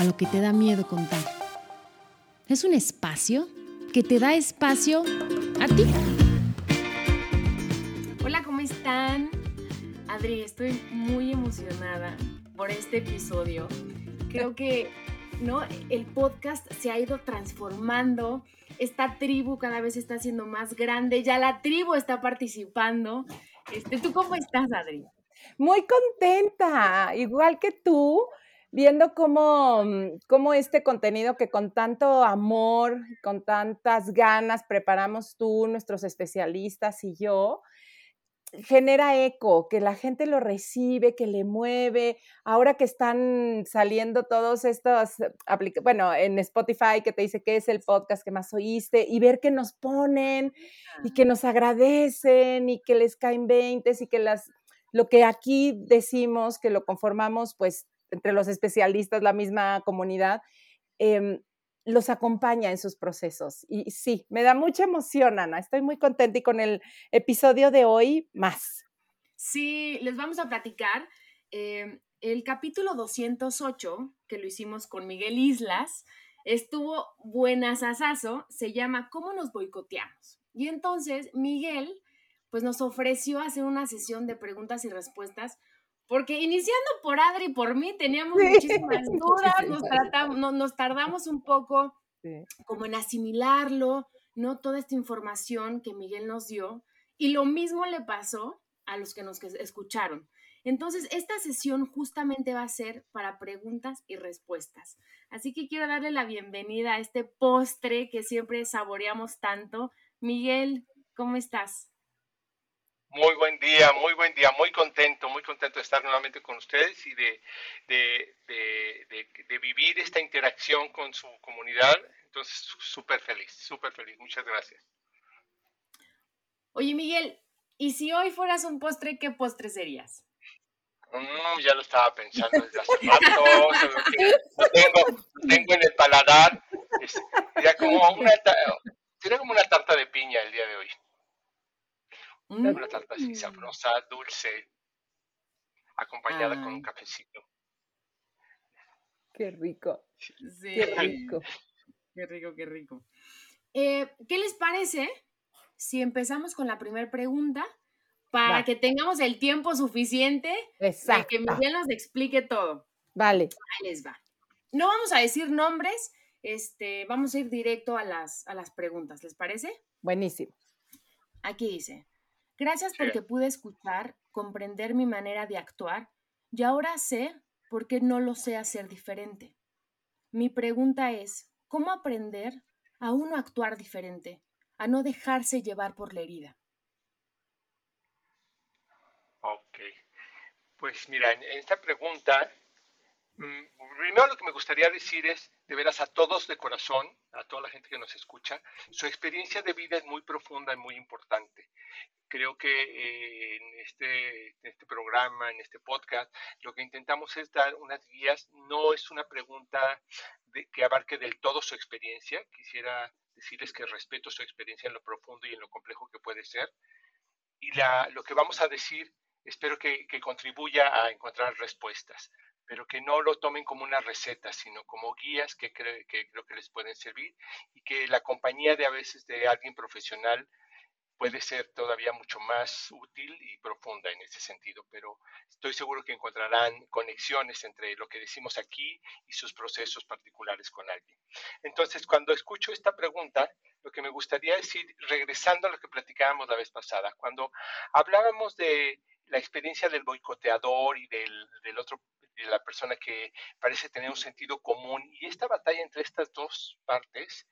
a lo que te da miedo contar. Es un espacio que te da espacio a ti. Hola, ¿cómo están? Adri, estoy muy emocionada por este episodio. Creo que ¿no? el podcast se ha ido transformando. Esta tribu cada vez está siendo más grande. Ya la tribu está participando. Este, ¿Tú cómo estás, Adri? Muy contenta, igual que tú, viendo cómo, cómo este contenido que con tanto amor, con tantas ganas preparamos tú, nuestros especialistas y yo, genera eco, que la gente lo recibe, que le mueve. Ahora que están saliendo todos estos, bueno, en Spotify que te dice qué es el podcast que más oíste y ver que nos ponen y que nos agradecen y que les caen veintes y que las, lo que aquí decimos, que lo conformamos pues entre los especialistas, la misma comunidad, em, los acompaña en sus procesos. Y sí, me da mucha emoción, Ana. Estoy muy contenta y con el episodio de hoy más. Sí, les vamos a platicar. Eh, el capítulo 208, que lo hicimos con Miguel Islas, estuvo buenasasazo, se llama ¿Cómo nos boicoteamos? Y entonces Miguel, pues nos ofreció hacer una sesión de preguntas y respuestas porque iniciando por Adri y por mí teníamos muchísimas dudas, nos, tardamos un poco como en asimilarlo, ¿no? Toda esta información que Miguel nos dio. Y lo mismo le pasó a los que nos escucharon. Entonces, esta sesión justamente va a ser para preguntas y respuestas. Así que quiero darle la bienvenida a este postre que siempre saboreamos tanto. Miguel, ¿cómo estás? Muy buen día, muy buen día, muy contento, muy contento de estar nuevamente con ustedes y de, de, vivir esta interacción con su comunidad. Entonces, súper feliz, súper feliz. Muchas gracias. Oye, Miguel, ¿y si hoy fueras un postre, qué postre serías? Mm, ya lo estaba pensando desde hace rato, lo, tengo, tengo en el paladar. sería, como una, sería como una tarta de piña el día de hoy. Una tarta así mm. sabrosa, dulce, acompañada con un cafecito. Qué rico. Qué rico. Qué rico, qué rico. Eh, ¿Qué les parece si empezamos con la primera pregunta para que tengamos el tiempo suficiente para que Miguel nos explique todo? Vale. Ahí les va. No vamos a decir nombres, este, vamos a ir directo a las, a las preguntas, ¿les parece? Buenísimo. Aquí dice, Gracias porque pude escuchar, comprender mi manera de actuar y ahora sé por qué no lo sé hacer diferente. Mi pregunta es, ¿cómo aprender a uno actuar diferente, a no dejarse llevar por la herida? Ok, pues mira, en esta pregunta Mm, primero lo que me gustaría decir es, de veras, a todos de corazón, a toda la gente que nos escucha, su experiencia de vida es muy profunda y muy importante. Creo que eh, en, este, este programa, en este podcast, lo que intentamos es dar unas guías, no es una pregunta que abarque del todo su experiencia, quisiera decirles que respeto su experiencia en lo profundo y en lo complejo que puede ser. Y lo que vamos a decir, espero que contribuya a encontrar respuestas pero que no lo tomen como una receta, sino como guías que, creo que les pueden servir y que la compañía de a veces de alguien profesional puede ser todavía mucho más útil y profunda en ese sentido, pero estoy seguro que encontrarán conexiones entre lo que decimos aquí y sus procesos particulares con alguien. Entonces, cuando escucho esta pregunta, lo que me gustaría decir, regresando a lo que platicábamos la vez pasada, cuando hablábamos de la experiencia del boicoteador y del, del otro la persona que parece tener un sentido común y esta batalla entre estas dos partes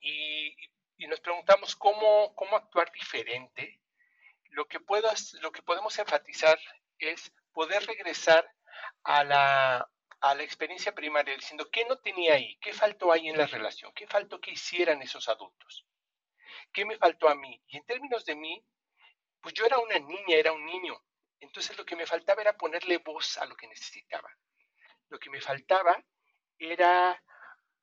y, nos preguntamos cómo, cómo actuar diferente, lo que, puedo, lo que podemos enfatizar es poder regresar a la, a la experiencia primaria diciendo, ¿qué no tenía ahí? ¿Qué faltó ahí en la relación? ¿Qué faltó que hicieran esos adultos? ¿Qué me faltó a mí? Y en términos de mí, pues yo era una niña, era un niño. Entonces lo que me faltaba era ponerle voz a lo que necesitaba. Lo que me faltaba era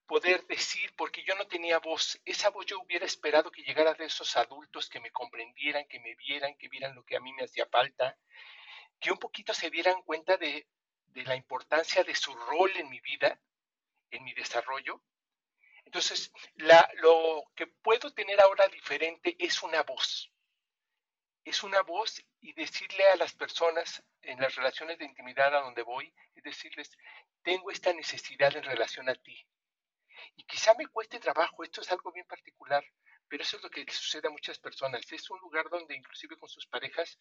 poder decir, porque yo no tenía voz, esa voz yo hubiera esperado que llegara de esos adultos que me comprendieran, que me vieran, que vieran lo que a mí me hacía falta, que un poquito se dieran cuenta de, la importancia de su rol en mi vida, en mi desarrollo. Entonces, lo que puedo tener ahora diferente es una voz. Es una voz y decirle a las personas en las relaciones de intimidad a donde voy, es decirles, tengo esta necesidad en relación a ti. Y quizá me cueste trabajo, esto es algo bien particular, pero eso es lo que sucede a muchas personas. Es un lugar donde inclusive con sus parejas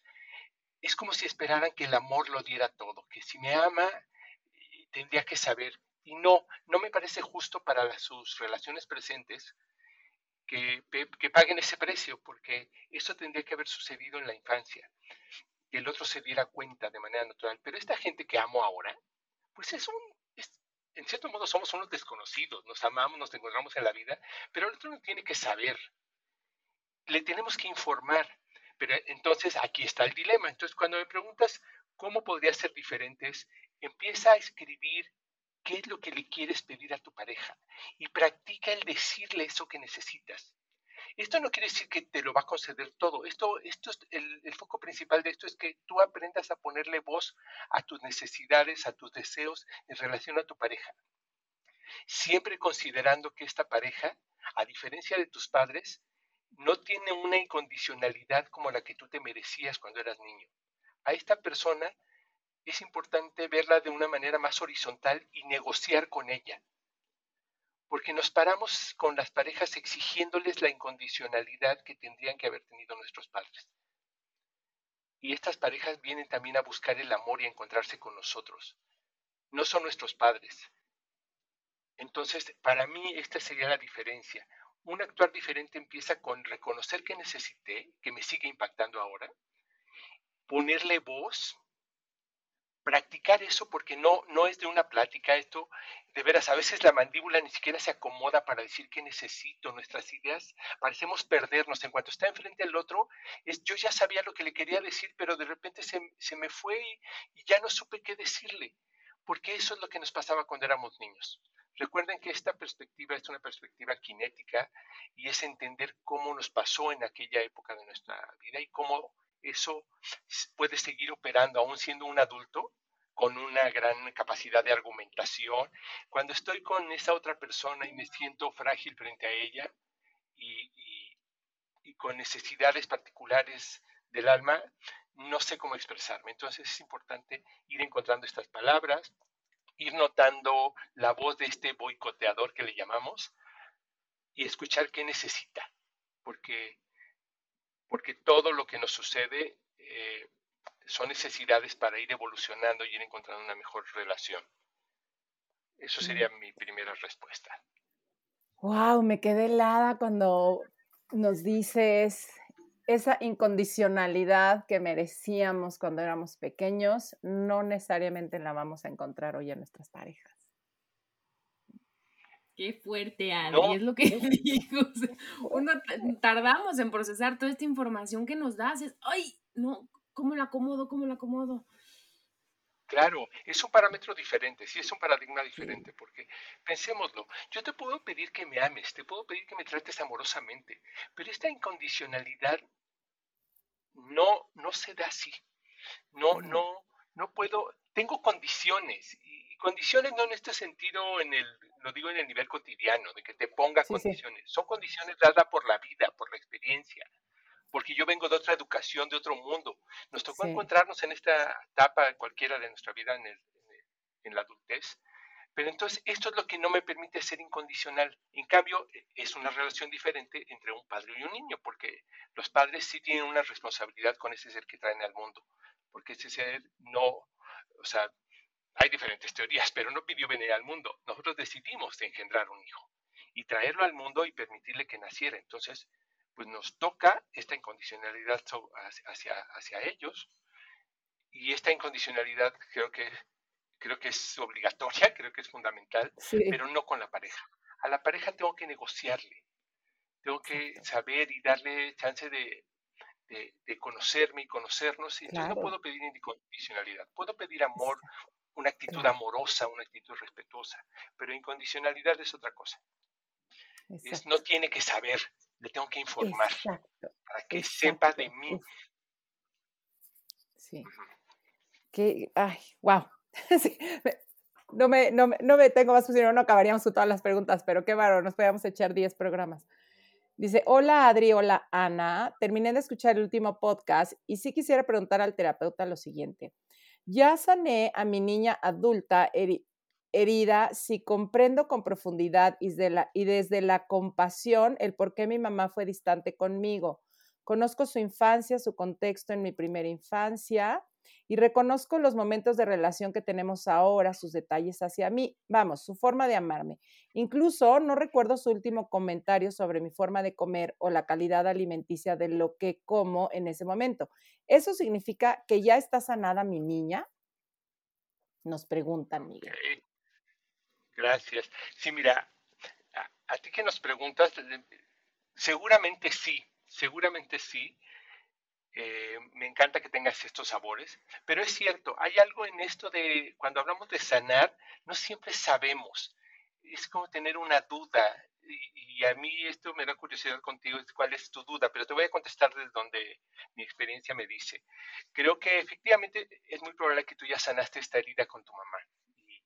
es como si esperaran que el amor lo diera todo, que si me ama eh, tendría que saber. Y no, no me parece justo para sus relaciones presentes que, paguen ese precio, porque eso tendría que haber sucedido en la infancia, que el otro se diera cuenta de manera natural. Pero esta gente que amo ahora, pues es un, en cierto modo somos unos desconocidos, nos amamos, nos encontramos en la vida, pero el otro no tiene que saber. Le tenemos que informar. Pero entonces aquí está el dilema. Entonces cuando me preguntas cómo podría ser diferente, empieza a escribir qué es lo que le quieres pedir a tu pareja y practica el decirle eso que necesitas. Esto no quiere decir que te lo va a conceder todo. Esto, esto es el, el, foco principal de esto es que tú aprendas a ponerle voz a tus necesidades, a tus deseos en relación a tu pareja. Siempre considerando que esta pareja, a diferencia de tus padres, no tiene una incondicionalidad como la que tú te merecías cuando eras niño. A esta persona es importante verla de una manera más horizontal y negociar con ella porque nos paramos con las parejas exigiéndoles la incondicionalidad que tendrían que haber tenido nuestros padres. Y estas parejas vienen también a buscar el amor y a encontrarse con nosotros. No son nuestros padres. Entonces, para mí esta sería la diferencia. Un actuar diferente empieza con reconocer que necesité, que me sigue impactando ahora, ponerle voz practicar eso porque no, no es de una plática, esto. De veras, a veces la mandíbula ni siquiera se acomoda para decir qué necesito, nuestras ideas. Parecemos perdernos, en cuanto está enfrente al otro, es, yo ya sabía lo que le quería decir, pero de repente se, se me fue y, y ya no supe qué decirle, porque eso es lo que nos pasaba cuando éramos niños. Recuerden que esta perspectiva es una perspectiva cinética y es entender cómo nos pasó en aquella época de nuestra vida y cómo eso puede seguir operando aún siendo un adulto con una gran capacidad de argumentación. Cuando estoy con esa otra persona y me siento frágil frente a ella y, con necesidades particulares del alma, no sé cómo expresarme. Entonces es importante ir encontrando estas palabras, ir notando la voz de este boicoteador que le llamamos y escuchar qué necesita, porque porque todo lo que nos sucede eh, son necesidades para ir evolucionando y ir encontrando una mejor relación. Eso sería mi primera respuesta. Wow, me quedé helada cuando nos dices esa incondicionalidad que merecíamos cuando éramos pequeños, no necesariamente la vamos a encontrar hoy en nuestras parejas. Qué fuerte, Adri, es lo que digo. uno tardamos en procesar toda esta información que nos das. Es, ay, no, ¿cómo la acomodo? ¿Cómo la acomodo? Claro, es un parámetro diferente, sí es un paradigma diferente, porque pensémoslo, yo te puedo pedir que me ames, te puedo pedir que me trates amorosamente, pero esta incondicionalidad no, no se da así. No, no, no puedo, tengo condiciones, y condiciones no en este sentido en el lo digo en el nivel cotidiano, de que te ponga condiciones. Son condiciones dadas por la vida, por la experiencia, porque yo vengo de otra educación, de otro mundo. Nos tocó encontrarnos en esta etapa cualquiera de nuestra vida en, en la adultez, pero entonces esto es lo que no me permite ser incondicional. En cambio, es una relación diferente entre un padre y un niño, porque los padres sí tienen una responsabilidad con ese ser que traen al mundo, porque ese ser no, o sea, hay diferentes teorías, pero no pidió venir al mundo. Nosotros decidimos engendrar un hijo y traerlo al mundo y permitirle que naciera. Entonces, pues nos toca esta incondicionalidad hacia, hacia ellos y esta incondicionalidad creo que, creo que es obligatoria, creo que es fundamental, pero no con la pareja. A la pareja tengo que negociarle, tengo que saber y darle chance de, de, conocerme y conocernos. Y no puedo pedir incondicionalidad, puedo pedir amor, una actitud amorosa, una actitud respetuosa, pero incondicionalidad es otra cosa. no tiene que saber, le tengo que informar para que sepa de mí. Sí. Que, ay, wow. No, me, no, no, me, tengo más, si no, no acabaríamos con todas las preguntas, pero qué bárbaro, nos podíamos echar 10 programas. Dice, hola Adri, hola Ana, terminé de escuchar el último podcast y sí quisiera preguntar al terapeuta lo siguiente. Ya sané a mi niña adulta herida si comprendo con profundidad y desde, la, y desde la compasión el por qué mi mamá fue distante conmigo. Conozco su infancia, su contexto en mi primera infancia y reconozco los momentos de relación que tenemos ahora, sus detalles hacia mí, vamos, su forma de amarme. Incluso no recuerdo su último comentario sobre mi forma de comer o la calidad alimenticia de lo que como en ese momento. ¿Eso significa que ya está sanada mi niña? Nos preguntan, Miguel. Gracias. Sí, mira, a ti que nos preguntas, seguramente sí, seguramente sí. Eh, me encanta que tengas estos sabores, pero es cierto, hay algo en esto de cuando hablamos de sanar, no siempre sabemos. Es como tener una duda. Y, a mí esto me da curiosidad contigo, cuál es tu duda, pero te voy a contestar desde donde mi experiencia me dice. Creo que efectivamente es muy probable que tú ya sanaste esta herida con tu mamá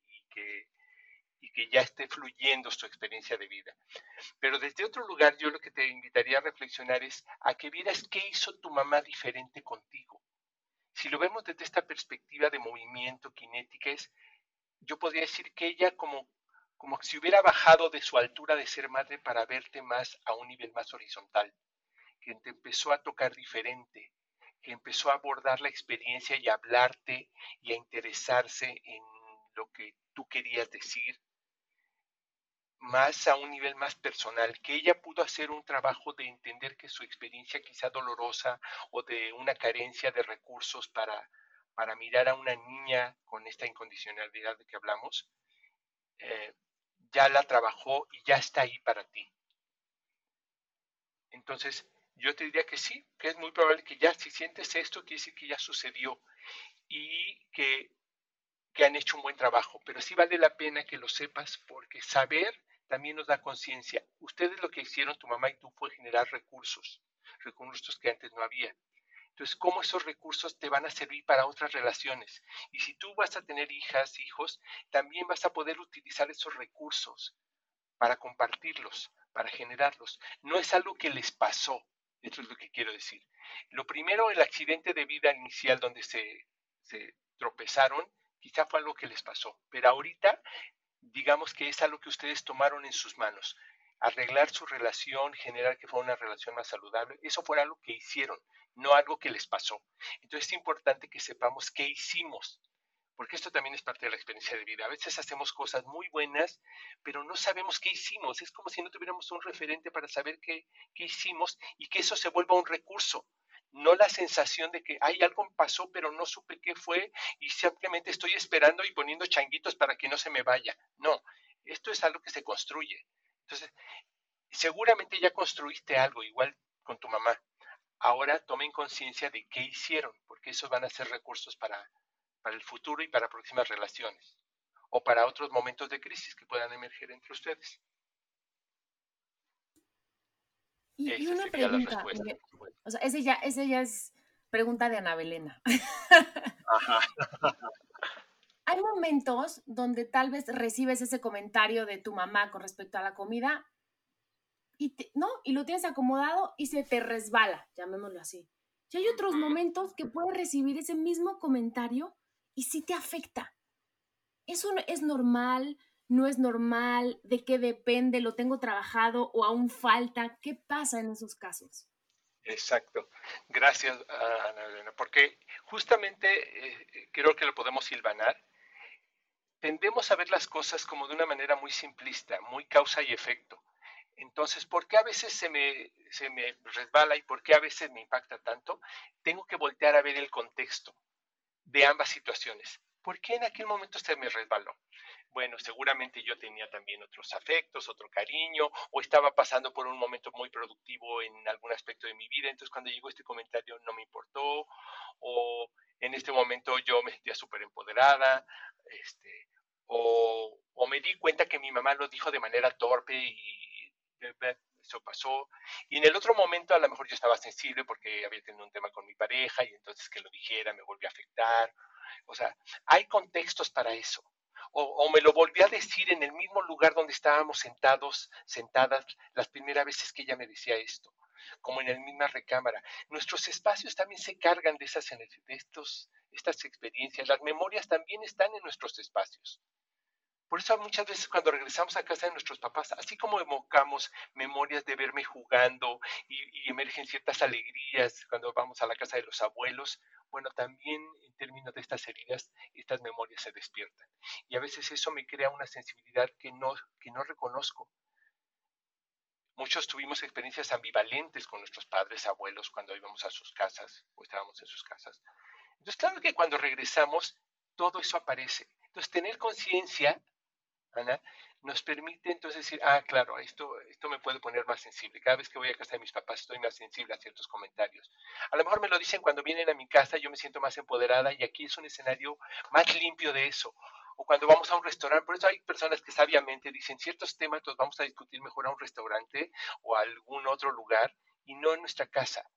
y que y que ya esté fluyendo su experiencia de vida. Pero desde otro lugar, yo lo que te invitaría a reflexionar es a que vieras qué hizo tu mamá diferente contigo. Si lo vemos desde esta perspectiva de movimiento, cinética, es, yo podría decir que ella como, como si hubiera bajado de su altura de ser madre para verte más a un nivel más horizontal, que te empezó a tocar diferente, que empezó a abordar la experiencia y a hablarte y a interesarse en lo que tú querías decir, más a un nivel más personal, que ella pudo hacer un trabajo de entender que su experiencia quizá dolorosa o de una carencia de recursos para, para mirar a una niña con esta incondicionalidad de que hablamos, eh, ya la trabajó y ya está ahí para ti. Entonces, yo te diría que sí, que es muy probable que ya si sientes esto, quiere decir que ya sucedió y que, que han hecho un buen trabajo, pero sí vale la pena que lo sepas porque saber también nos da conciencia. Ustedes lo que hicieron, tu mamá y tú, fue generar recursos, recursos que antes no había. Entonces, ¿cómo esos recursos te van a servir para otras relaciones? Y si tú vas a tener hijas, hijos, también vas a poder utilizar esos recursos para compartirlos, para generarlos. No es algo que les pasó, eso es lo que quiero decir. Lo primero, el accidente de vida inicial donde se, se tropezaron, quizá fue algo que les pasó, pero ahorita digamos que es algo que ustedes tomaron en sus manos. Arreglar su relación, generar que fuera una relación más saludable, eso fue algo que hicieron, no algo que les pasó. Entonces es importante que sepamos qué hicimos, porque esto también es parte de la experiencia de vida. A veces hacemos cosas muy buenas, pero no sabemos qué hicimos. Es como si no tuviéramos un referente para saber qué, qué hicimos y que eso se vuelva un recurso no la sensación de que hay algo pasó pero no supe qué fue y simplemente estoy esperando y poniendo changuitos para que no se me vaya. No, esto es algo que se construye. Entonces, seguramente ya construiste algo igual con tu mamá. Ahora tomen conciencia de qué hicieron, porque esos van a ser recursos para, para el futuro y para próximas relaciones o para otros momentos de crisis que puedan emerger entre ustedes. Y, una pregunta, o sea, ese ya, ese ya es pregunta de Ana Belena. Hay momentos donde tal vez recibes ese comentario de tu mamá con respecto a la comida y no, y lo tienes acomodado y se te resbala, llamémoslo así. Y hay otros momentos que puedes recibir ese mismo comentario y sí te afecta. Eso es normal, no es normal, de qué depende, lo tengo trabajado o aún falta. ¿Qué pasa en esos casos? Exacto. Gracias, Ana Elena, porque justamente eh, creo que lo podemos silvanar. Tendemos a ver las cosas como de una manera muy simplista, muy causa y efecto. Entonces, ¿por qué a veces se me, se me resbala y por qué a veces me impacta tanto? Tengo que voltear a ver el contexto de ambas situaciones ¿por qué en aquel momento se me resbaló? Bueno, seguramente yo tenía también otros afectos, otro cariño, o estaba pasando por un momento muy productivo en algún aspecto de mi vida, entonces cuando llegó este comentario no me importó, o en este momento yo me sentía súper empoderada, este, o, o, me di cuenta que mi mamá lo dijo de manera torpe y eso pasó. Y en el otro momento a lo mejor yo estaba sensible porque había tenido un tema con mi pareja y entonces que lo dijera me volvió a afectar. O sea, hay contextos para eso. O, me lo volví a decir en el mismo lugar donde estábamos sentados, sentadas, las primeras veces que ella me decía esto, como en la misma recámara. Nuestros espacios también se cargan de, esas, de estos, estas experiencias. Las memorias también están en nuestros espacios. Por eso muchas veces cuando regresamos a casa de nuestros papás, así como evocamos memorias de verme jugando y, emergen ciertas alegrías cuando vamos a la casa de los abuelos, bueno, también en términos de estas heridas, estas memorias se despiertan. Y a veces eso me crea una sensibilidad que no, que no reconozco. Muchos tuvimos experiencias ambivalentes con nuestros padres, abuelos, cuando íbamos a sus casas o estábamos en sus casas. Entonces, claro que cuando regresamos, todo eso aparece. Entonces, tener conciencia Ana, nos permite entonces decir, ah, claro, esto, esto me puede poner más sensible. Cada vez que voy a casa de mis papás estoy más sensible a ciertos comentarios. A lo mejor me lo dicen cuando vienen a mi casa, yo me siento más empoderada y aquí es un escenario más limpio de eso. O cuando vamos a un restaurante, por eso hay personas que sabiamente dicen ciertos temas los vamos a discutir mejor a un restaurante o a algún otro lugar y no en nuestra casa.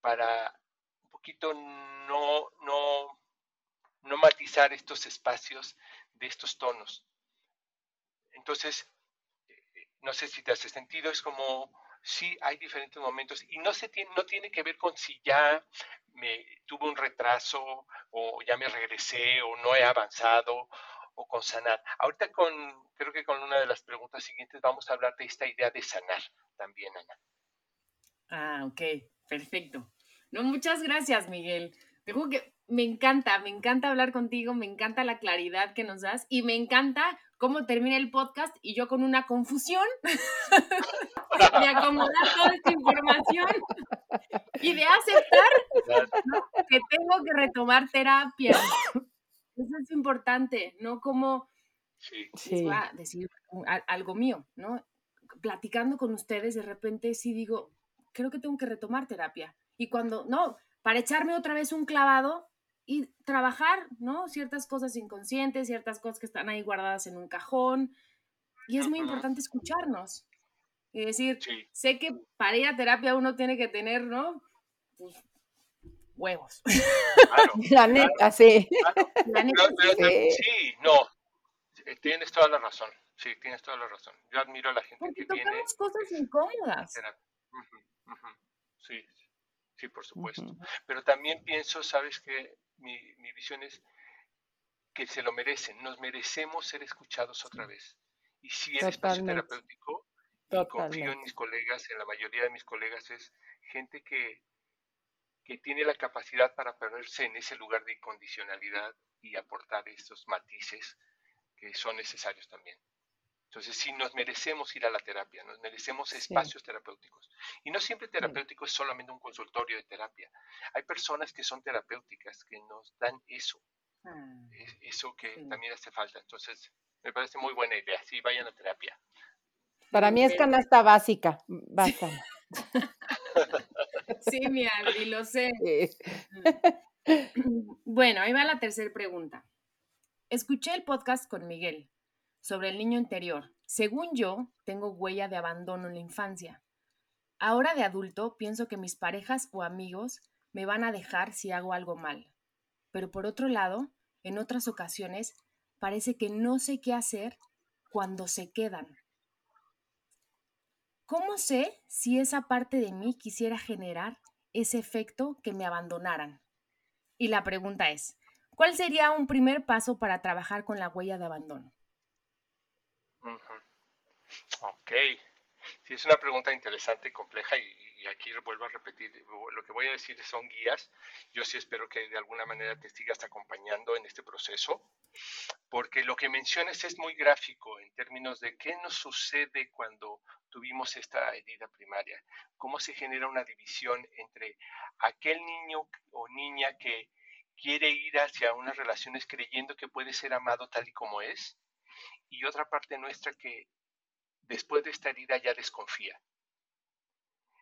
Para un poquito no, no, no matizar estos espacios de estos tonos. Entonces, eh, no sé si te hace sentido, es como, sí, hay diferentes momentos y no, se tiene, no tiene que ver con si ya me tuve un retraso o ya me regresé o no he avanzado o con sanar. Ahorita con, creo que con una de las preguntas siguientes vamos a hablar de esta idea de sanar también, Ana. Ah, ok, perfecto. No, muchas gracias, Miguel. Tengo que me encanta, me encanta hablar contigo, me encanta la claridad que nos das y me encanta cómo termina el podcast y yo con una confusión de acomodar toda esta información y de aceptar que tengo que retomar terapia. Eso es importante, ¿no? Como sí. a decir algo mío, ¿no? Platicando con ustedes, de repente sí digo, creo que tengo que retomar terapia. Y cuando, no, para echarme otra vez un clavado, y trabajar, ¿no? Ciertas cosas inconscientes, ciertas cosas que están ahí guardadas en un cajón. Y es muy importante escucharnos. Y decir, sé que para ir a terapia uno tiene que tener, ¿no? Pues, huevos. la neta, sí. La neta, sí. no. Eh, tienes toda la razón. Sí, tienes toda la razón. Yo admiro a la gente Porque que tiene... cosas incómodas. Sí, sí, por supuesto. Pero también pienso, sabes que mi, visión es que se lo merecen, nos merecemos ser escuchados otra vez. Y si el espacio terapéutico, confío en mis colegas, en la mayoría de mis colegas, es gente que, que tiene la capacidad para ponerse en ese lugar de incondicionalidad y aportar estos matices que son necesarios también. Entonces, sí, nos merecemos ir a la terapia, nos merecemos espacios terapéuticos. Y no siempre terapéutico es solamente un consultorio de terapia. Hay personas que son terapéuticas, que nos dan eso, ah, eso que también hace falta. Entonces, me parece muy buena idea. Sí, vayan a terapia. Para mí es canasta básica, basta. sí, mi Adri, lo sé. Bueno, ahí va la tercera pregunta. Escuché el podcast con Miguel sobre el niño interior. Según yo, tengo huella de abandono en la infancia. Ahora de adulto pienso que mis parejas o amigos me van a dejar si hago algo mal. Pero por otro lado, en otras ocasiones, parece que no sé qué hacer cuando se quedan. ¿Cómo sé si esa parte de mí quisiera generar ese efecto que me abandonaran? Y la pregunta es, ¿cuál sería un primer paso para trabajar con la huella de abandono? Ok. Sí, es una pregunta interesante y compleja y, aquí vuelvo a repetir, lo que voy a decir son guías. Yo sí espero que de alguna manera te sigas acompañando en este proceso, porque lo que mencionas es muy gráfico en términos de qué nos sucede cuando tuvimos esta herida primaria, cómo se genera una división entre aquel niño o niña que quiere ir hacia unas relaciones creyendo que puede ser amado tal y como es, y otra parte nuestra que después de esta herida ya desconfía.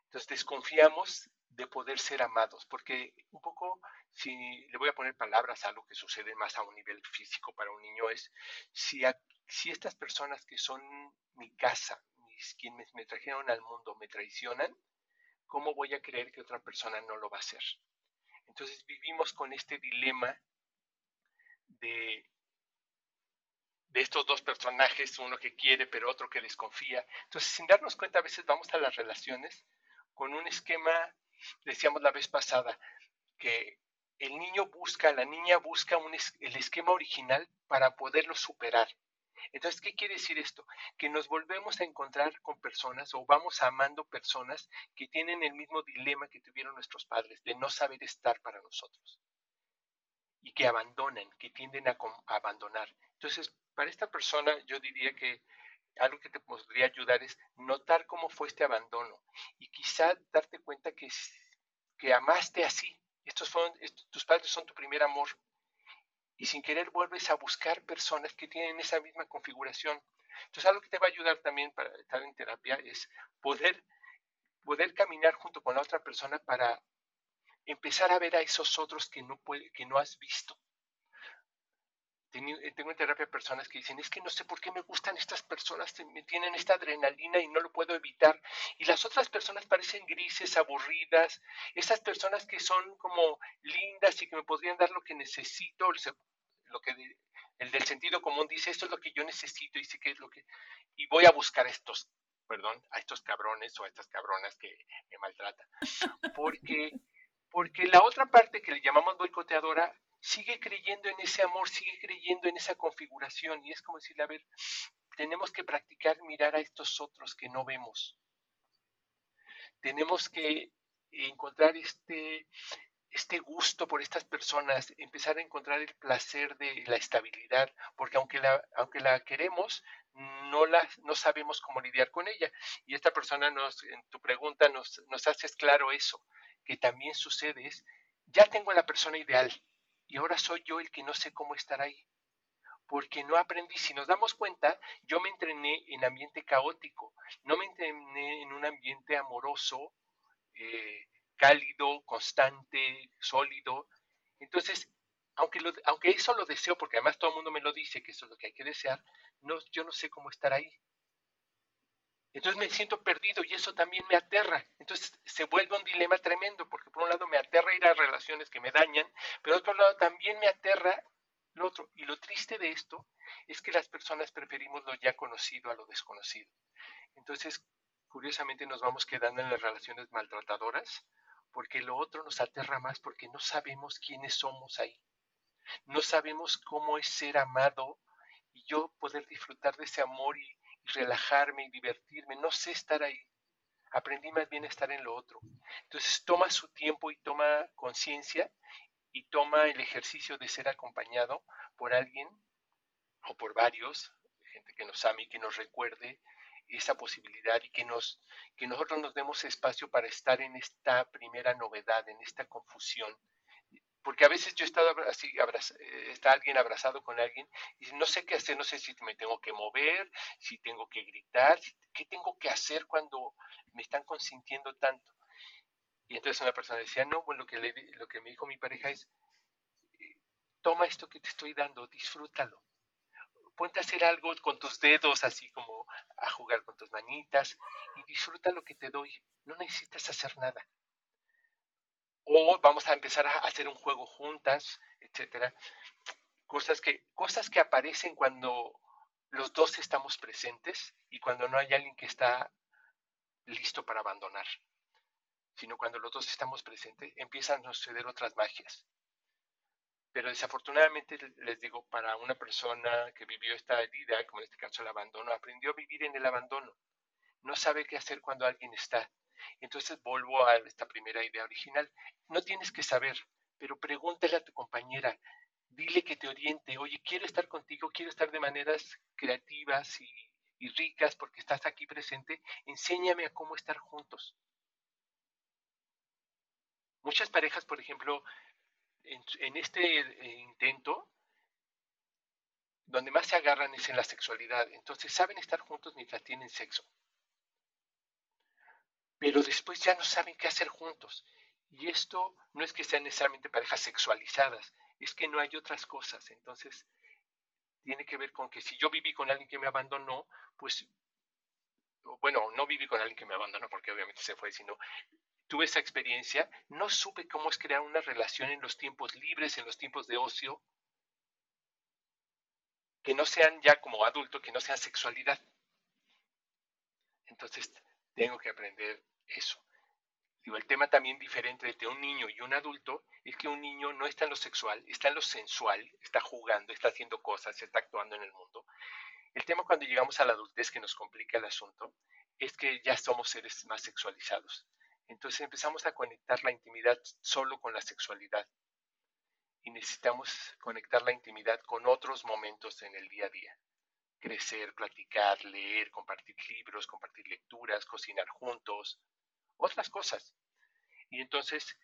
Entonces desconfiamos de poder ser amados, porque un poco, si le voy a poner palabras a lo que sucede más a un nivel físico para un niño, es si, si estas personas que son mi casa, mis, quienes me trajeron al mundo, me traicionan, ¿cómo voy a creer que otra persona no lo va a hacer? Entonces vivimos con este dilema de, de estos dos personajes, uno que quiere pero otro que desconfía. Entonces, sin darnos cuenta, a veces vamos a las relaciones con un esquema, decíamos la vez pasada, que el niño busca, la niña busca un el esquema original para poderlo superar. Entonces, ¿qué quiere decir esto? Que nos volvemos a encontrar con personas o vamos amando personas que tienen el mismo dilema que tuvieron nuestros padres, de no saber estar para nosotros. Y que abandonan, que tienden a, abandonar. Entonces, para esta persona yo diría que algo que te podría ayudar es notar cómo fue este abandono y quizá darte cuenta que, que amaste así. Estos fueron, tus padres son tu primer amor y sin querer vuelves a buscar personas que tienen esa misma configuración. Entonces, algo que te va a ayudar también para estar en terapia es poder, poder caminar junto con la otra persona para empezar a ver a esos otros que no, que no has visto. Eh, tengo en terapia personas que dicen, es que no sé por qué me gustan estas personas, me tienen esta adrenalina y no lo puedo evitar. Y las otras personas parecen grises, aburridas, esas personas que son como lindas y que me podrían dar lo que necesito, lo que el del sentido común dice, esto es lo que yo necesito y sé que es lo que... Y voy a buscar a estos, perdón, a estos cabrones o a estas cabronas que me maltratan. Porque, porque la otra parte que le llamamos boicoteadora sigue creyendo en ese amor, sigue creyendo en esa configuración. Y es como decirle, a ver, tenemos que practicar mirar a estos otros que no vemos. Tenemos que encontrar este, este gusto por estas personas, empezar a encontrar el placer de la estabilidad, porque aunque la, aunque la queremos, no, la, no sabemos cómo lidiar con ella. Y esta persona nos, en tu pregunta nos, nos haces claro eso, que también sucede es, ya tengo la persona ideal, y ahora soy yo el que no sé cómo estar ahí. Porque no aprendí. Si nos damos cuenta, yo me entrené en ambiente caótico, no me entrené en un ambiente amoroso, eh, cálido, constante, sólido. Entonces, aunque, aunque eso lo deseo, porque además todo el mundo me lo dice, que eso es lo que hay que desear, no, yo no sé cómo estar ahí. Entonces me siento perdido y eso también me aterra. Entonces se vuelve un dilema tremendo, porque por un lado me aterra ir a relaciones que me dañan, pero por otro lado también me aterra lo otro. Y lo triste de esto es que las personas preferimos lo ya conocido a lo desconocido. Entonces, curiosamente nos vamos quedando en las relaciones maltratadoras, porque lo otro nos aterra más porque no sabemos quiénes somos ahí. No sabemos cómo es ser amado y yo poder disfrutar de ese amor y relajarme y divertirme, no sé estar ahí. Aprendí más bien a estar en lo otro. Entonces toma su tiempo y toma conciencia y toma el ejercicio de ser acompañado por alguien o por varios, gente que nos ame y que nos recuerde esa posibilidad y que nos que nosotros nos demos espacio para estar en esta primera novedad, en esta confusión, porque a veces yo he estado así, eh, está alguien abrazado con alguien y no sé qué hacer, no sé si me tengo que mover, si tengo que gritar, qué tengo que hacer cuando me están consintiendo tanto. Y entonces una persona decía, no, bueno, lo que, lo que me dijo mi pareja es, eh, toma esto que te estoy dando, disfrútalo. Ponte a hacer algo con tus dedos, así como a jugar con tus manitas, y disfruta lo que te doy. No necesitas hacer nada o vamos a empezar a hacer un juego juntas, etcétera. Cosas que, cosas que aparecen cuando los dos estamos presentes y cuando no hay alguien que está listo para abandonar, sino cuando los dos estamos presentes, empiezan a suceder otras magias. Pero desafortunadamente, les digo, para una persona que vivió esta herida, como en este caso el abandono, aprendió a vivir en el abandono. No sabe qué hacer cuando alguien está. Entonces vuelvo a esta primera idea original. No tienes que saber, pero pregúntale a tu compañera, dile que te oriente, oye, quiero estar contigo, quiero estar de maneras creativas y, ricas porque estás aquí presente, enséñame a cómo estar juntos. Muchas parejas, por ejemplo, en este eh, intento, donde más se agarran es en la sexualidad. Entonces saben estar juntos mientras tienen sexo. Pero después ya no saben qué hacer juntos. Y esto no es que sean necesariamente parejas sexualizadas, es que no hay otras cosas. Entonces, tiene que ver con que si yo viví con alguien que me abandonó, pues, bueno, no viví con alguien que me abandonó porque obviamente se fue, sino tuve esa experiencia, no supe cómo es crear una relación en los tiempos libres, en los tiempos de ocio, que no sean ya como adulto, que no sean sexualidad. Entonces, tengo que aprender eso. Digo, el tema también diferente entre un niño y un adulto es que un niño no está en lo sexual, está en lo sensual, está jugando, está haciendo cosas, está actuando en el mundo. El tema cuando llegamos a la adultez que nos complica el asunto es que ya somos seres más sexualizados. Entonces empezamos a conectar la intimidad solo con la sexualidad y necesitamos conectar la intimidad con otros momentos en el día a día. Crecer, platicar, leer, compartir libros, compartir lecturas, cocinar juntos, otras cosas. Y entonces,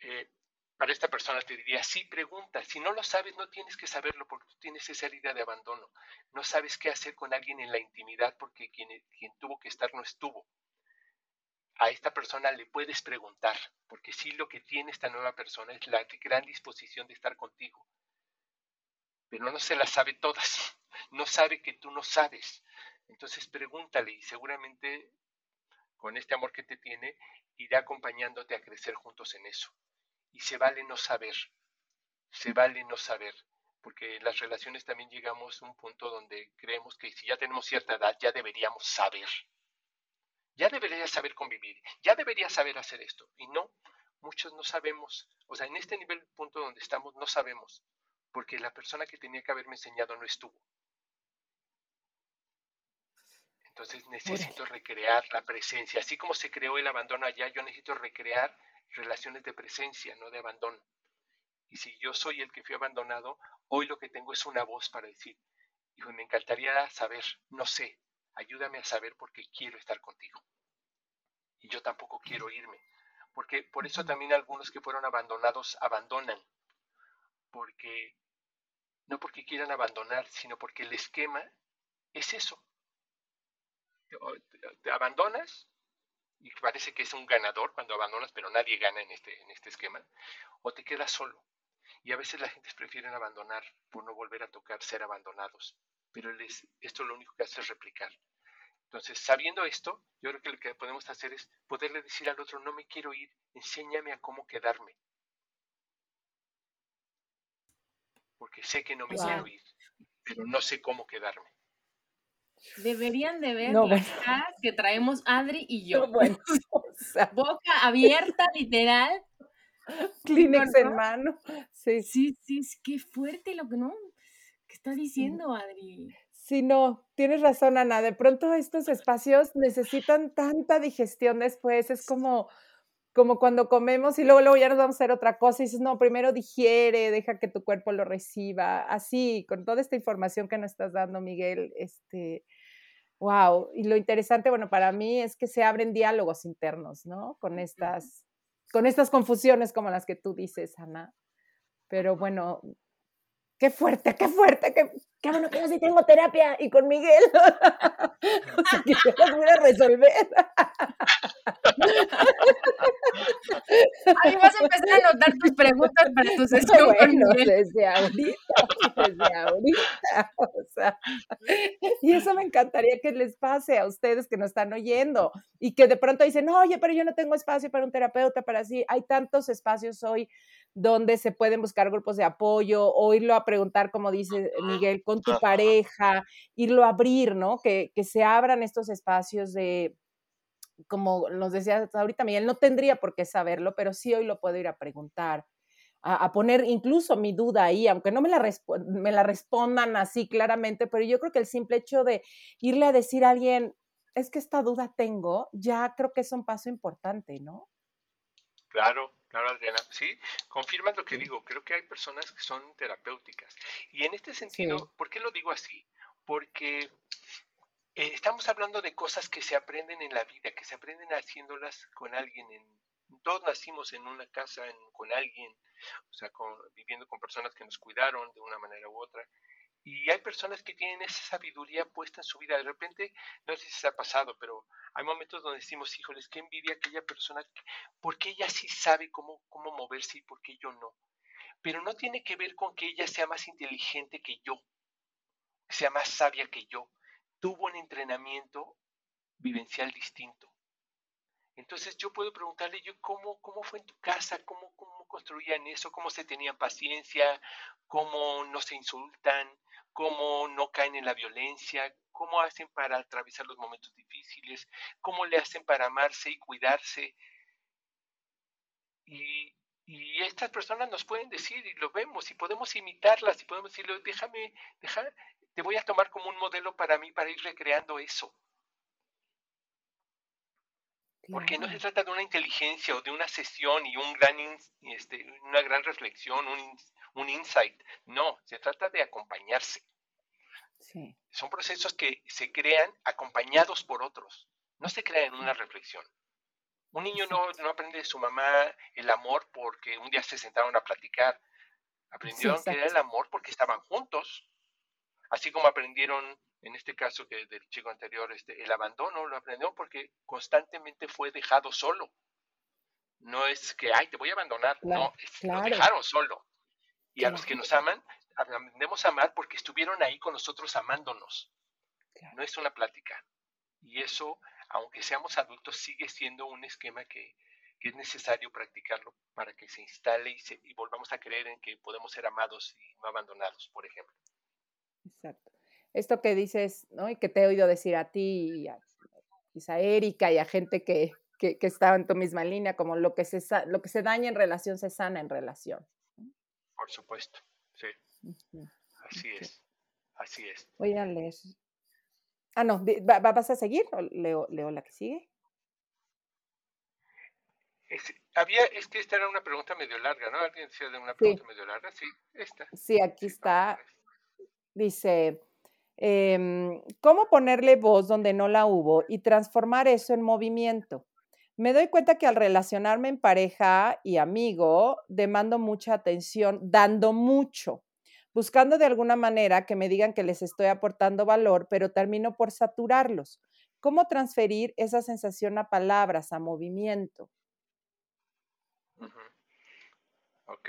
eh, para esta persona te diría, sí, pregunta. Si no lo sabes, no tienes que saberlo porque tú tienes esa herida de abandono. No sabes qué hacer con alguien en la intimidad porque quien, quien tuvo que estar no estuvo a esta persona le puedes preguntar, porque sí lo que tiene esta nueva persona es la gran disposición de estar contigo, pero no se la sabe todas, no sabe que tú no sabes. Entonces pregúntale y seguramente con este amor que te tiene irá acompañándote a crecer juntos en eso. Y se vale no saber, se vale no saber, porque en las relaciones también llegamos a un punto donde creemos que si ya tenemos cierta edad ya deberíamos saber ya debería saber convivir, ya debería saber hacer esto. Y no, muchos no sabemos. O sea, en este nivel, punto donde estamos, no sabemos, porque la persona que tenía que haberme enseñado no estuvo. Entonces necesito recrear la presencia. Así como se creó el abandono allá, yo necesito recrear relaciones de presencia, no de abandono. Y si yo soy el que fui abandonado, hoy lo que tengo es una voz para decir, hijo, me encantaría saber, no sé, ayúdame a saber por qué quiero estar contigo. Y yo tampoco quiero irme. Porque por eso también algunos que fueron abandonados abandonan. Porque no porque quieran abandonar, sino porque el esquema es eso. Te abandonas y parece que es un ganador cuando abandonas, pero nadie gana en este, en este esquema, o te quedas solo. Y a veces la gente prefiere abandonar por no volver a tocar ser abandonados pero esto lo único que hace es replicar. Entonces, sabiendo esto, yo creo que lo que podemos hacer es poderle decir al otro, no me quiero ir, enséñame a cómo quedarme. Porque sé que no me quiero ir, pero no sé cómo quedarme. Deberían de ver las caras que traemos Adri y yo. Boca abierta, literal. Kleenex en mano. Sí. sí, sí, qué fuerte lo que no. ¿Qué está diciendo, Adri? Sí, no, tienes razón, Ana. De pronto estos espacios necesitan tanta digestión después. Es como, como cuando comemos y luego, luego ya nos vamos a hacer otra cosa y dices, no, primero digiere, deja que tu cuerpo lo reciba. Así, con toda esta información que nos estás dando, Miguel, este, wow. Y lo interesante, bueno, para mí es que se abren diálogos internos, ¿no? Con estas, con estas confusiones como las que tú dices, Ana. Pero bueno, qué fuerte, qué fuerte, qué, qué bueno que yo sí tengo terapia y con Miguel. o sea, que yo las voy a resolver. Ahí vas a empezar a anotar tus preguntas para tu sesión. Bueno, desde ahorita, desde ahorita. O sea, y eso me encantaría que les pase a ustedes que nos están oyendo y que de pronto dicen, oye, pero yo no tengo espacio para un terapeuta, para así. Hay tantos espacios hoy donde se pueden buscar grupos de apoyo o irlo a preguntar, como dice Miguel, con tu pareja, irlo a abrir, ¿no? Que, que se abran estos espacios de, como nos decía ahorita Miguel, no tendría por qué saberlo, pero sí hoy lo puedo ir a preguntar, a, poner incluso mi duda ahí, aunque no me la, me la respondan así claramente, pero yo creo que el simple hecho de irle a decir a alguien, es que esta duda tengo, ya creo que es un paso importante, ¿no? Claro, claro, Adriana. Sí, confirmas lo que digo. Creo que hay personas que son terapéuticas. Y en este sentido, ¿por qué lo digo así? Porque eh, estamos hablando de cosas que se aprenden en la vida, que se aprenden haciéndolas con alguien en, todos nacimos en una casa con alguien, o sea, viviendo con personas que nos cuidaron de una manera u otra. Y hay personas que tienen esa sabiduría puesta en su vida. De repente, no sé si se ha pasado, pero hay momentos donde decimos, híjoles, qué envidia aquella persona, porque ella sí sabe cómo, cómo moverse y por qué yo no. Pero no tiene que ver con que ella sea más inteligente que yo, sea más sabia que yo. Tuvo un entrenamiento vivencial distinto. Entonces yo puedo preguntarle cómo, cómo fue en tu casa, cómo, cómo construían eso, cómo se tenían paciencia, cómo no se insultan, cómo no caen en la violencia, cómo hacen para atravesar los momentos difíciles, cómo le hacen para amarse y cuidarse. Y, estas personas nos pueden decir, y lo vemos, y podemos imitarlas, y podemos decirle, déjame, déjame, te voy a tomar como un modelo para mí, para ir recreando eso. Porque no se trata de una inteligencia o de una sesión y un gran, este, una gran reflexión, un, un insight. No, se trata de acompañarse. Son procesos que se crean acompañados por otros. No se crean en una reflexión. Un niño no, no, aprende de su mamá el amor porque un día se sentaron a platicar. Aprendieron que era el amor porque estaban juntos. Así como aprendieron en este caso que del chico anterior, este, el abandono lo aprendió porque constantemente fue dejado solo. No es que, ay, te voy a abandonar, no, lo dejaron solo. Y a los que nos aman, aprendemos a amar porque estuvieron ahí con nosotros amándonos. No es una plática. Y eso, aunque seamos adultos, sigue siendo un esquema que, que es necesario practicarlo para que se instale y, se, y volvamos a creer en que podemos ser amados y no abandonados, por ejemplo. Exacto esto que dices, ¿no? Y que te he oído decir a ti y a, quizá Erika y a gente que, que, que, estaba en tu misma línea, como lo que, se, lo que se daña en relación se sana en relación. Por supuesto, sí. Así es, así es. Voy a leer. Ah, no, ¿vas a seguir o leo, leo la que sigue? Es, había, es que esta era una pregunta medio larga, ¿no? ¿Alguien decía de una pregunta medio larga? Sí, esta. Sí, aquí está. Dice, Em, cómo ponerle voz donde no la hubo y transformar eso en movimiento. Me doy cuenta que al relacionarme en pareja y amigo, demando mucha atención, dando mucho, buscando de alguna manera que me digan que les estoy aportando valor, pero termino por saturarlos. ¿Cómo transferir esa sensación a palabras, a movimiento? Ok.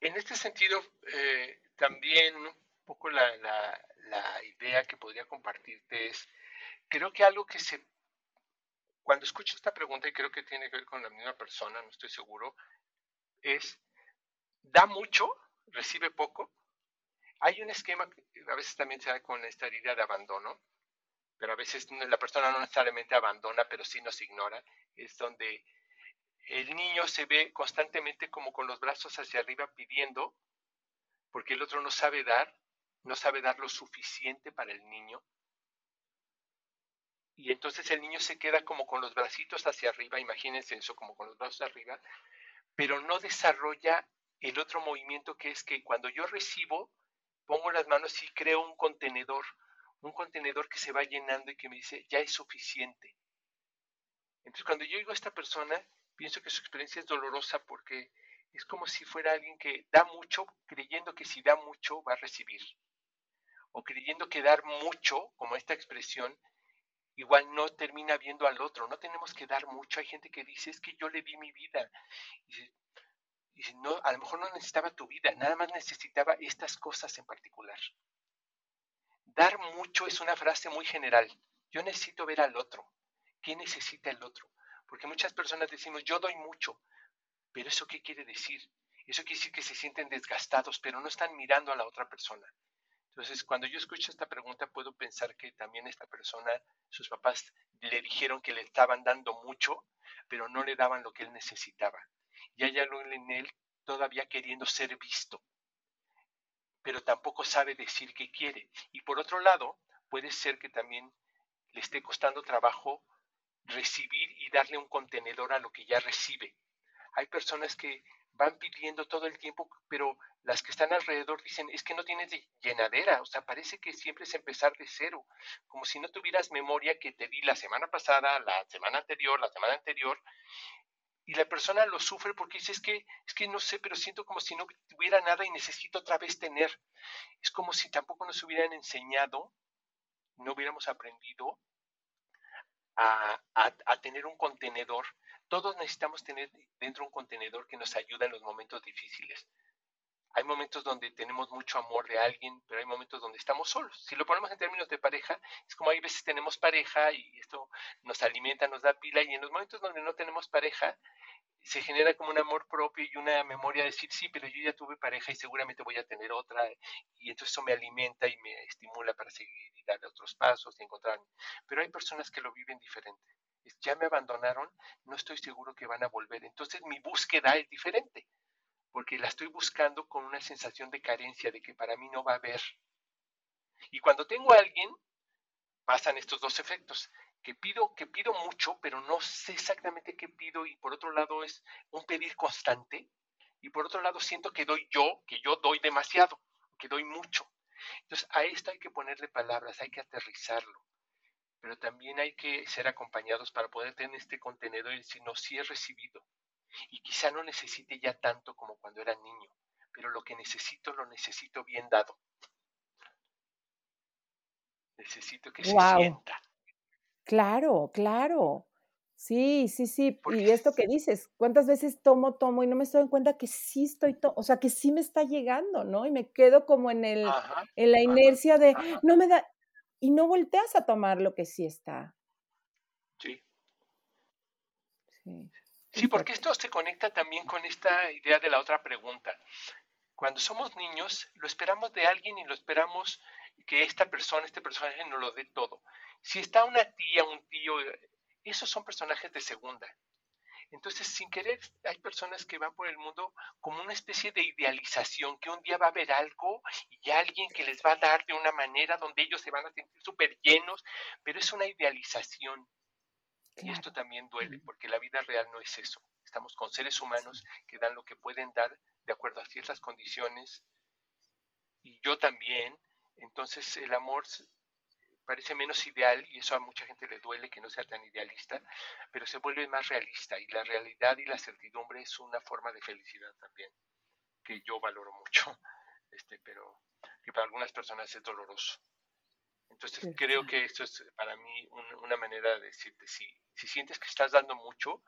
En este sentido, eh, también poco la, la, idea que podría compartirte es, creo que algo que se, cuando escucho esta pregunta, y creo que tiene que ver con la misma persona, no estoy seguro, es, da mucho, recibe poco. Hay un esquema que a veces también se da con esta idea de abandono, pero a veces la persona no necesariamente abandona, pero sí nos ignora, es donde el niño se ve constantemente como con los brazos hacia arriba pidiendo, porque el otro no sabe dar, no sabe dar lo suficiente para el niño. Y entonces el niño se queda como con los bracitos hacia arriba, imagínense eso, como con los brazos arriba, pero no desarrolla el otro movimiento que es que cuando yo recibo, pongo las manos y creo un contenedor, un contenedor que se va llenando y que me dice, ya es suficiente. Entonces cuando yo digo a esta persona, pienso que su experiencia es dolorosa porque es como si fuera alguien que da mucho, creyendo que si da mucho va a recibir o creyendo que dar mucho, como esta expresión, igual no termina viendo al otro. No tenemos que dar mucho. Hay gente que dice, es que yo le di mi vida. Y dice, no, a lo mejor no necesitaba tu vida, nada más necesitaba estas cosas en particular. Dar mucho es una frase muy general. Yo necesito ver al otro. ¿Qué necesita el otro? Porque muchas personas decimos, yo doy mucho. Pero ¿eso qué quiere decir? Eso quiere decir que se sienten desgastados, pero no están mirando a la otra persona. Entonces, cuando yo escucho esta pregunta, puedo pensar que también esta persona, sus papás le dijeron que le estaban dando mucho, pero no le daban lo que él necesitaba. Y hay algo en él todavía queriendo ser visto, pero tampoco sabe decir qué quiere. Y por otro lado, puede ser que también le esté costando trabajo recibir y darle un contenedor a lo que ya recibe. Hay personas que van pidiendo todo el tiempo, pero las que están alrededor dicen, es que no tienes llenadera, o sea, parece que siempre es empezar de cero, como si no tuvieras memoria que te di la semana pasada, la semana anterior, la semana anterior, y la persona lo sufre porque dice, es que, es que no sé, pero siento como si no tuviera nada y necesito otra vez tener. Es como si tampoco nos hubieran enseñado, no hubiéramos aprendido a, a tener un contenedor todos necesitamos tener dentro un contenedor que nos ayuda en los momentos difíciles. Hay momentos donde tenemos mucho amor de alguien, pero hay momentos donde estamos solos. Si lo ponemos en términos de pareja, es como hay veces tenemos pareja y esto nos alimenta, nos da pila, y en los momentos donde no tenemos pareja, se genera como un amor propio y una memoria de decir, sí, pero yo ya tuve pareja y seguramente voy a tener otra, y entonces eso me alimenta y me estimula para seguir y dar otros pasos y encontrarme. Pero hay personas que lo viven diferente ya me abandonaron, no estoy seguro que van a volver. Entonces mi búsqueda es diferente, porque la estoy buscando con una sensación de carencia, de que para mí no va a haber. Y cuando tengo a alguien, pasan estos dos efectos, que pido, que pido mucho, pero no sé exactamente qué pido, y por otro lado es un pedir constante, y por otro lado siento que doy yo, que yo doy demasiado, que doy mucho. Entonces a esto hay que ponerle palabras, hay que aterrizarlo pero también hay que ser acompañados para poder tener este contenedor y decir, no, sí he recibido. Y quizá no necesite ya tanto como cuando era niño, pero lo que necesito lo necesito bien dado. Necesito que se sienta. Claro, claro. Sí, sí, sí. y esto que dices, ¿cuántas veces tomo, tomo y no me estoy en cuenta que sí estoy, o sea, que sí me está llegando, ¿no? Y me quedo como en el, en la inercia de, no me da, y no volteas a tomar lo que sí está. Sí. Sí, sí porque esto se conecta también con esta idea de la otra pregunta. Cuando somos niños, lo esperamos de alguien y lo esperamos que esta persona, este personaje nos lo dé todo. Si está una tía, un tío, esos son personajes de segunda. Entonces, sin querer, hay personas que van por el mundo como una especie de idealización, que un día va a haber algo y alguien que les va a dar de una manera donde ellos se van a sentir súper llenos, pero es una idealización. Y esto también duele, porque la vida real no es eso. Estamos con seres humanos que dan lo que pueden dar de acuerdo a ciertas condiciones, y yo también. Entonces, el amor parece menos ideal y eso a mucha gente le duele que no sea tan idealista, pero se vuelve más realista y la realidad y la certidumbre es una forma de felicidad también, que yo valoro mucho, este, pero que para algunas personas es doloroso. Entonces creo que esto es para mí una manera de decirte, si, si sientes que estás dando mucho,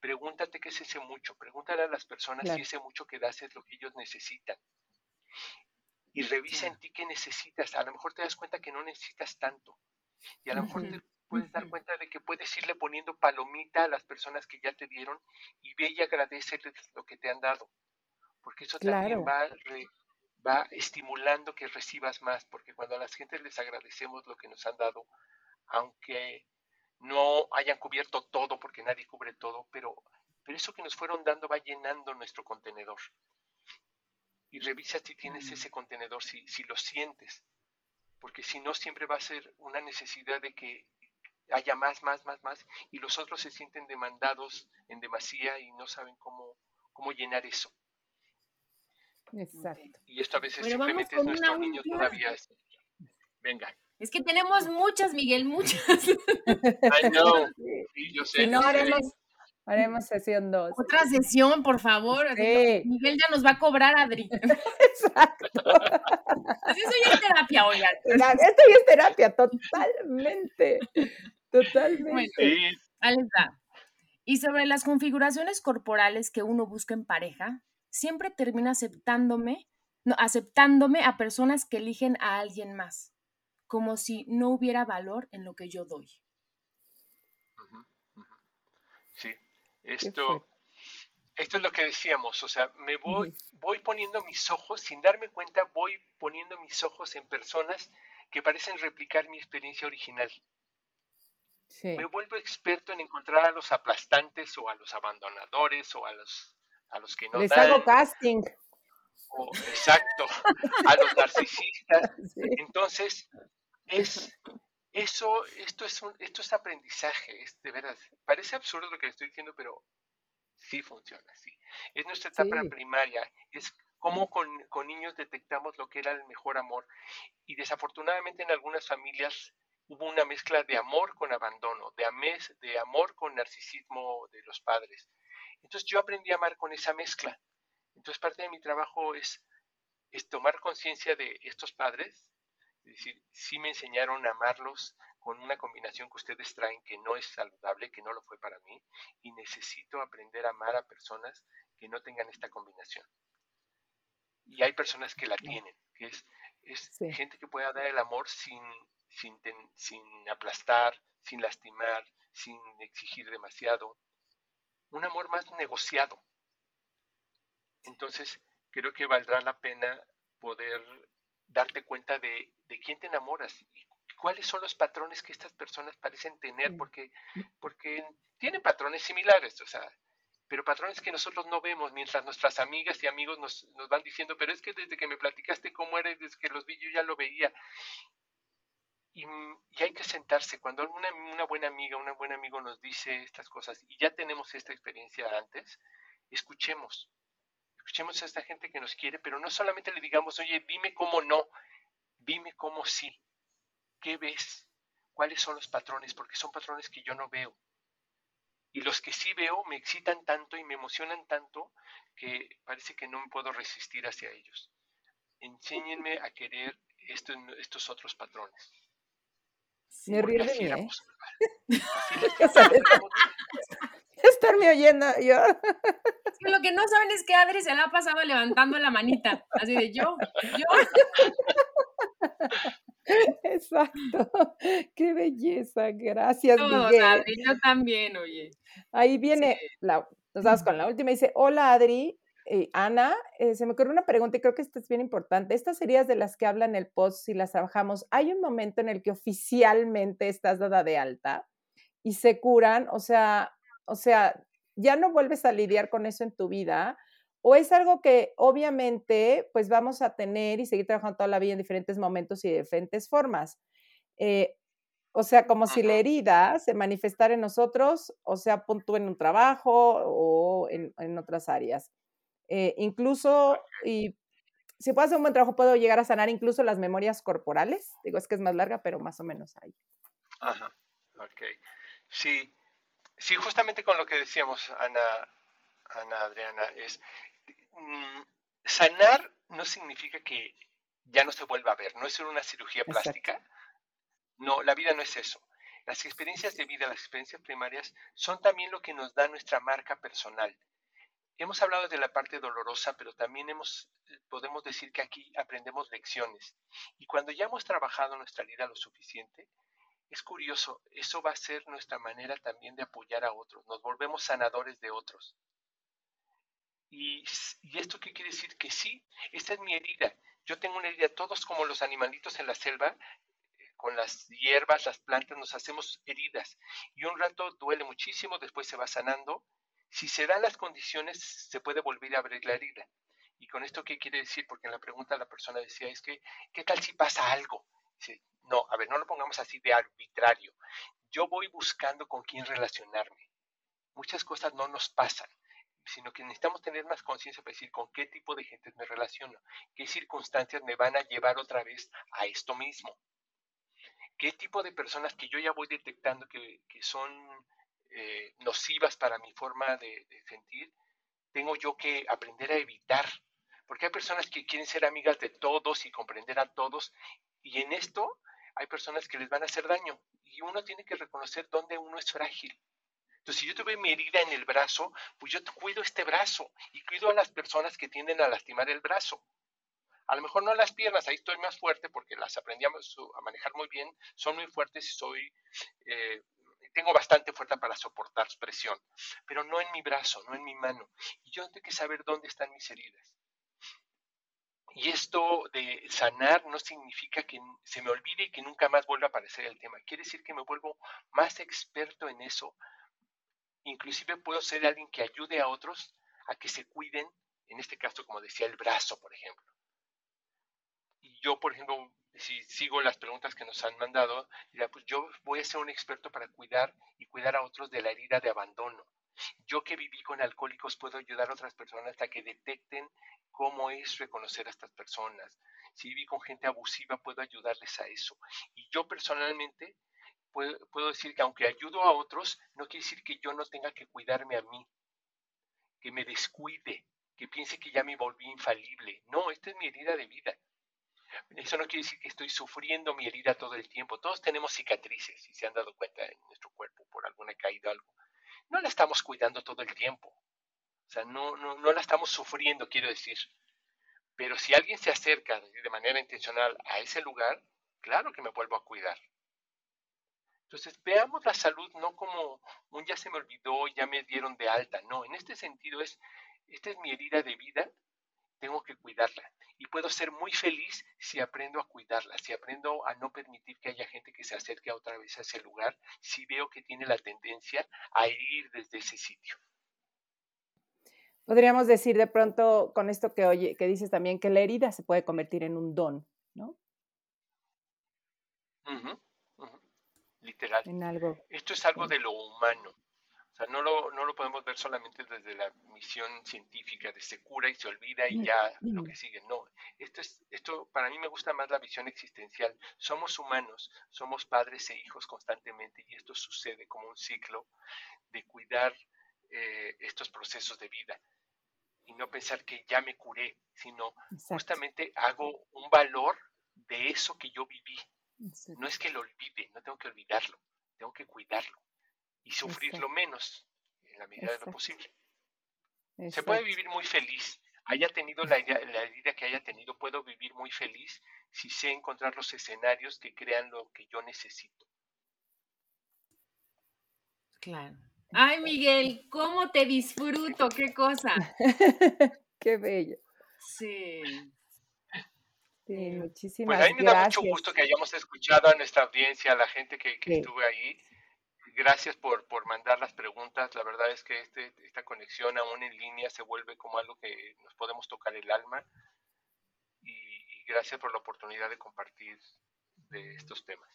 pregúntate qué es ese mucho, pregúntale a las personas si ese mucho que das es lo que ellos necesitan y revisa en ti qué necesitas. A lo mejor te das cuenta que no necesitas tanto. Y a lo mejor te puedes dar cuenta de que puedes irle poniendo palomita a las personas que ya te dieron y ve y agradece lo que te han dado. Porque eso también va, va estimulando que recibas más. Porque cuando a las gentes les agradecemos lo que nos han dado, aunque no hayan cubierto todo, porque nadie cubre todo, pero, pero eso que nos fueron dando va llenando nuestro contenedor y revisa si tienes ese contenedor, si, si lo sientes, porque si no siempre va a ser una necesidad de que haya más, más, más, más, y los otros se sienten demandados en demasía y no saben cómo, cómo llenar eso. Exacto. Y esto a veces simplemente es nuestro niño todavía. Venga. Es que tenemos muchas, Miguel, muchas. I know. Sí, yo sé. no haremos Haremos sesión 2. Otra sesión, por favor. Miguel ya nos va a cobrar, Adri. Exacto. Así eso ya es terapia, oigan. Esto ya es terapia, totalmente. Totalmente. Sí. Ahí está. Y sobre las configuraciones corporales que uno busca en pareja, siempre termina aceptándome, no, aceptándome a personas que eligen a alguien más, como si no hubiera valor en lo que yo doy. Esto, esto es lo que decíamos, o sea, me voy, voy poniendo mis ojos, sin darme cuenta, voy poniendo mis ojos en personas que parecen replicar mi experiencia original. Me vuelvo experto en encontrar a los aplastantes o a los abandonadores o a los, a los que no Les hago casting. exacto, a los narcisistas. Entonces, es, eso, esto es, un, esto es aprendizaje, es de veras. Parece absurdo lo que estoy diciendo, pero sí funciona así. Es nuestra etapa primaria, es cómo con, niños detectamos lo que era el mejor amor. Y desafortunadamente en algunas familias hubo una mezcla de amor con abandono, de, de amor con narcisismo de los padres. Entonces yo aprendí a amar con esa mezcla. Entonces parte de mi trabajo es, es tomar conciencia de estos padres, es decir, sí me enseñaron a amarlos con una combinación que ustedes traen que no es saludable, que no lo fue para mí, y necesito aprender a amar a personas que no tengan esta combinación. Y hay personas que la tienen, que es, es gente que pueda dar el amor sin, sin, sin aplastar, sin lastimar, sin exigir demasiado. Un amor más negociado. Entonces, creo que valdrá la pena poder darte cuenta de, de quién te enamoras y cuáles son los patrones que estas personas parecen tener, porque, porque tienen patrones similares, o sea, pero patrones que nosotros no vemos, mientras nuestras amigas y amigos nos, nos van diciendo, pero es que desde que me platicaste cómo eres, desde que los vi, yo ya lo veía. Y, y, hay que sentarse. Cuando una, una buena amiga, un buen amigo nos dice estas cosas y ya tenemos esta experiencia antes, escuchemos. Escuchemos a esta gente que nos quiere, pero no solamente le digamos, oye, dime cómo no, dime cómo sí. ¿Qué ves? ¿Cuáles son los patrones? Porque son patrones que yo no veo. Y los que sí veo me excitan tanto y me emocionan tanto que parece que no me puedo resistir hacia ellos. Enséñenme a querer estos otros patrones. Me río de mí, ¿eh? Estarme oyendo yo. lo que no saben es que Adri se la ha pasado levantando la manita, así de yo, yo. Exacto. Qué belleza. Gracias, Miguel. yo también, oye. Ahí viene, la, nos vamos con la última. Dice, hola Adri, eh, Ana, eh, se me ocurrió una pregunta y creo que esta es bien importante. Estas series de las que habla en el post, si las trabajamos, ¿hay un momento en el que oficialmente estás dada de alta y se curan? O sea, o sea, ya no vuelves a lidiar con eso en tu vida o es algo que obviamente pues vamos a tener y seguir trabajando toda la vida en diferentes momentos y de diferentes formas. Eh, o sea, como si la herida se manifestara en nosotros, o sea, punto en un trabajo o en, otras áreas. Eh, incluso, y si puedo hacer un buen trabajo, puedo llegar a sanar incluso las memorias corporales. Digo, es que es más larga, pero más o menos ahí. Ajá, ok. Sí, sí, justamente con lo que decíamos, Ana, Ana Adriana, es Mm, sanar no significa que ya no se vuelva a ver, no es una cirugía plástica. No, la vida no es eso. Las experiencias de vida, las experiencias primarias, son también lo que nos da nuestra marca personal. Hemos hablado de la parte dolorosa, pero también hemos, podemos decir que aquí aprendemos lecciones. Y cuando ya hemos trabajado nuestra vida lo suficiente, es curioso, eso va a ser nuestra manera también de apoyar a otros. Nos volvemos sanadores de otros. Y, esto qué quiere decir? Que sí, esta es mi herida. Yo tengo una herida, todos como los animalitos en la selva, con las hierbas, las plantas, nos hacemos heridas. Y un rato duele muchísimo, después se va sanando. Si se dan las condiciones, se puede volver a abrir la herida. ¿Y con esto qué quiere decir? Porque en la pregunta la persona decía, es que, ¿qué tal si pasa algo? Dice, no, a ver, no lo pongamos así de arbitrario. Yo voy buscando con quién relacionarme. Muchas cosas no nos pasan sino que necesitamos tener más conciencia para decir con qué tipo de gente me relaciono, qué circunstancias me van a llevar otra vez a esto mismo, qué tipo de personas que yo ya voy detectando que, son eh, nocivas para mi forma de, sentir, tengo yo que aprender a evitar, porque hay personas que quieren ser amigas de todos y comprender a todos, y en esto hay personas que les van a hacer daño, y uno tiene que reconocer dónde uno es frágil entonces, si yo tuve mi herida en el brazo, pues yo cuido este brazo y cuido a las personas que tienden a lastimar el brazo. A lo mejor no las piernas, ahí estoy más fuerte porque las aprendí a, manejar muy bien, son muy fuertes y soy, eh, tengo bastante fuerza para soportar presión, pero no en mi brazo, no en mi mano. Y yo tengo que saber dónde están mis heridas. Y esto de sanar no significa que se me olvide y que nunca más vuelva a aparecer el tema. Quiere decir que me vuelvo más experto en eso Inclusive puedo ser alguien que ayude a otros a que se cuiden, en este caso, como decía, el brazo, por ejemplo. Y yo, por ejemplo, si sigo las preguntas que nos han mandado, pues yo voy a ser un experto para cuidar y cuidar a otros de la herida de abandono. Yo que viví con alcohólicos puedo ayudar a otras personas a que detecten cómo es reconocer a estas personas. Si viví con gente abusiva, puedo ayudarles a eso. Y yo personalmente puedo, puedo decir que aunque ayudo a otros, no quiere decir que yo no tenga que cuidarme a mí, que me descuide, que piense que ya me volví infalible. No, esta es mi herida de vida. Eso no quiere decir que estoy sufriendo mi herida todo el tiempo. Todos tenemos cicatrices, si se han dado cuenta en nuestro cuerpo por alguna caída o algo. No la estamos cuidando todo el tiempo. O sea, no, no, no la estamos sufriendo, quiero decir. Pero si alguien se acerca de manera intencional a ese lugar, claro que me vuelvo a cuidar. Entonces, veamos la salud no como un ya se me olvidó, ya me dieron de alta. No, en este sentido es, esta es mi herida de vida, tengo que cuidarla. Y puedo ser muy feliz si aprendo a cuidarla, si aprendo a no permitir que haya gente que se acerque otra vez a ese lugar, si veo que tiene la tendencia a ir desde ese sitio. Podríamos decir de pronto con esto que oye, que dices también que la herida se puede convertir en un don, ¿no? literal. Esto es algo de lo humano. O sea, no lo, no lo podemos ver solamente desde la misión científica de se cura y se olvida y ya lo que sigue. No, esto, es, esto para mí me gusta más la visión existencial. Somos humanos, somos padres e hijos constantemente y esto sucede como un ciclo de cuidar eh, estos procesos de vida y no pensar que ya me curé, sino justamente hago un valor de eso que yo viví, no es que lo olvide, no tengo que olvidarlo, tengo que cuidarlo y sufrirlo menos en la medida de lo posible. Se puede vivir muy feliz. Haya tenido la, la herida que haya tenido, puedo vivir muy feliz si sé encontrar los escenarios que crean lo que yo necesito. Claro. Ay, Miguel, ¿cómo te disfruto? ¿Qué cosa? Qué bello. Sí. Sí, eh, muchísimas Pues a mí me da mucho gracias. gusto que hayamos escuchado a nuestra audiencia, a la gente que, que Sí. estuvo ahí. Gracias por, por mandar las preguntas. La verdad es que este, esta conexión aún en línea se vuelve como algo que nos podemos tocar el alma. Y, y gracias por la oportunidad de compartir de estos temas.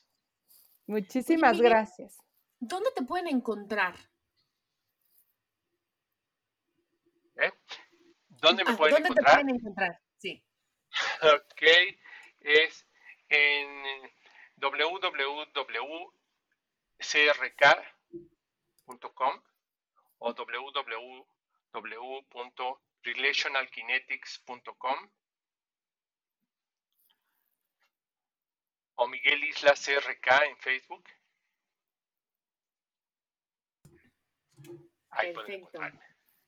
Muchísimas gracias. ¿Dónde te pueden encontrar? ¿eh? ¿Dónde me Ah, pueden ¿Dónde te encontrar? pueden encontrar? Sí. Ok, es en www.crk.com o www.relationalkinetics.com o Miguel Isla CRK en Facebook. Ahí Perfecto.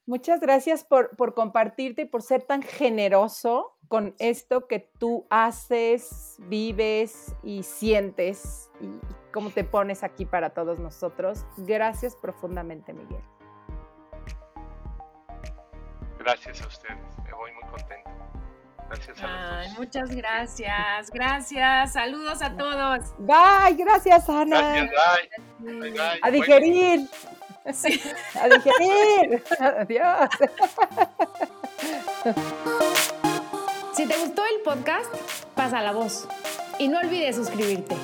Muchas gracias por, por compartirte y por ser tan generoso con esto que tú haces, vives y sientes y cómo te pones aquí para todos nosotros. Gracias profundamente, Miguel. Gracias a ustedes, me voy muy contento. Gracias a los Ay, dos. muchas gracias. Gracias. Saludos a todos. Bye, gracias, Ana. Gracias, bye. Bye, bye. A digerir, Sí. a digerir. Adiós. Si te gustó el podcast, pasa la voz. Y no olvides suscribirte.